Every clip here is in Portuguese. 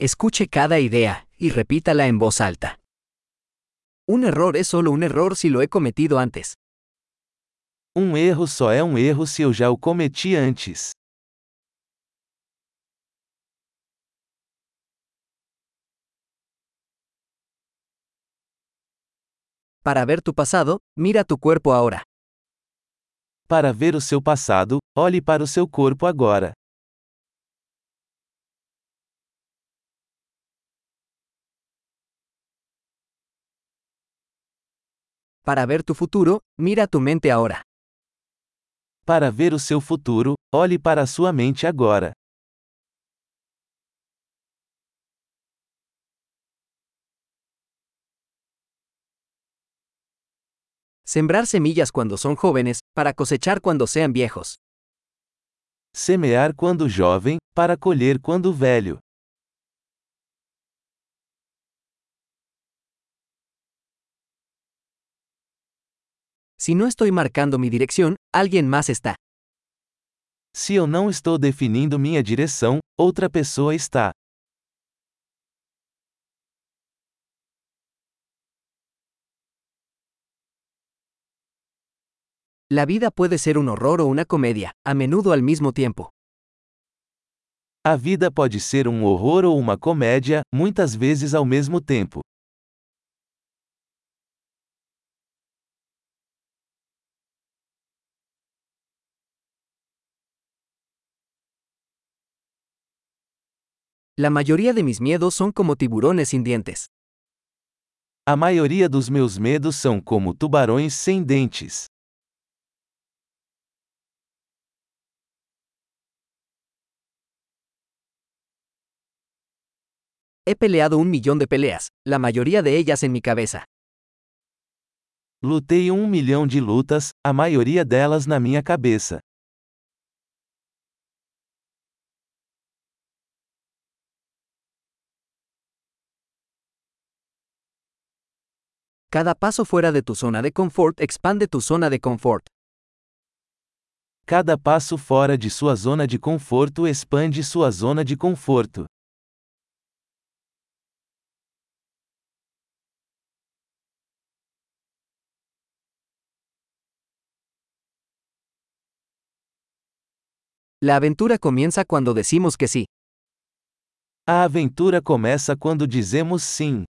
Escuche cada idea y repítala en voz alta. Un error es solo un error si lo he cometido antes. Um erro só é um erro se eu já o cometi antes. Para ver tu pasado, mira tu cuerpo ahora. Para ver o seu passado, olhe para o seu corpo agora. Para ver tu futuro, mira tu mente ahora. Para ver o seu futuro, olhe para a sua mente agora. Sembrar semillas cuando son jóvenes, para cosechar cuando sean viejos. Semear quando jovem, para colher quando velho. Si no estoy marcando mi dirección, alguien más está. Se eu não estou definindo minha direção, outra pessoa está. La vida puede ser un horror o una comedia, a menudo al mismo tiempo. A vida pode ser um horror ou uma comédia, muitas vezes ao mesmo tempo. La mayoría de mis miedos son como tiburones sin dientes. A maioria dos meus medos são como tubarões sem dentes. He peleado un millón de peleas, la mayoría de ellas en mi cabeza. Lutei um milhão de lutas, a maioria delas na minha cabeça. Cada paso fuera de tu zona de confort expande tu zona de confort. Cada passo fora de sua zona de conforto expande sua zona de conforto. La aventura comienza cuando decimos que sí. A aventura começa quando dizemos sim.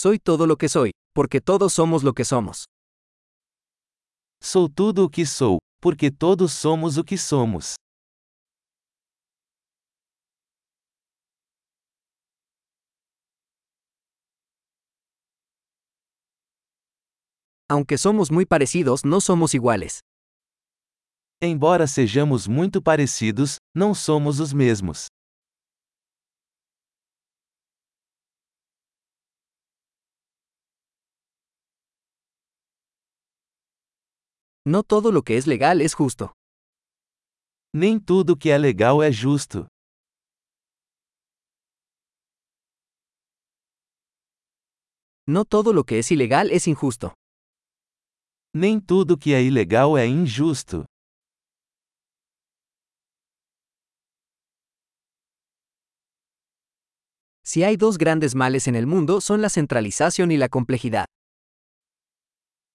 Soy todo lo que soy, porque todos somos lo que somos. Sou tudo o que sou, porque todos somos o que somos. Aunque somos muy parecidos, no somos iguales. Embora sejamos muito parecidos, não somos os mesmos. No todo lo que es legal es justo. Nem tudo que é legal é justo. No todo lo que es ilegal es injusto. Nem tudo que é ilegal é injusto. Si hay dos grandes males en el mundo son la centralización y la complejidad.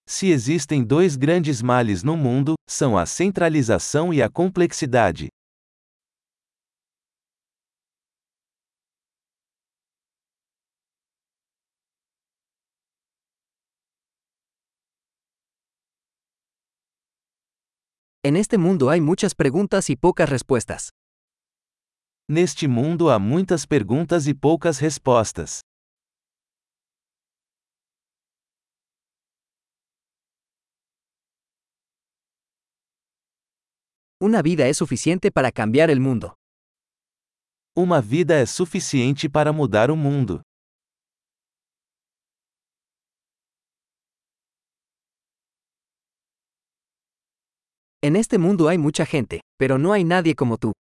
Se existem dois grandes males no mundo, são a centralização e a complexidade. En este mundo hay muchas preguntas y pocas respuestas. Neste mundo há muitas perguntas e poucas respostas. Una vida es suficiente para cambiar el mundo. Uma vida é suficiente para mudar o mundo. En este mundo hay mucha gente, pero no hay nadie como tú.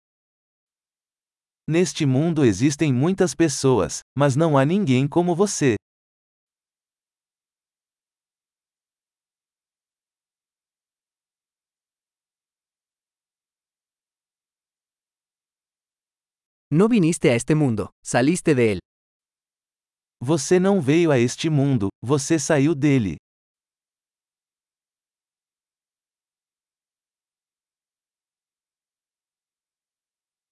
Neste mundo existem muitas pessoas, mas não há ninguém como você. No viniste a este mundo, saliste de él. Você não veio a este mundo, você saiu dele.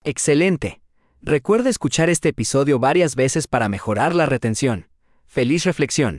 Excelente. Recuerda escuchar este episodio varias veces para mejorar la retención. Feliz reflexión.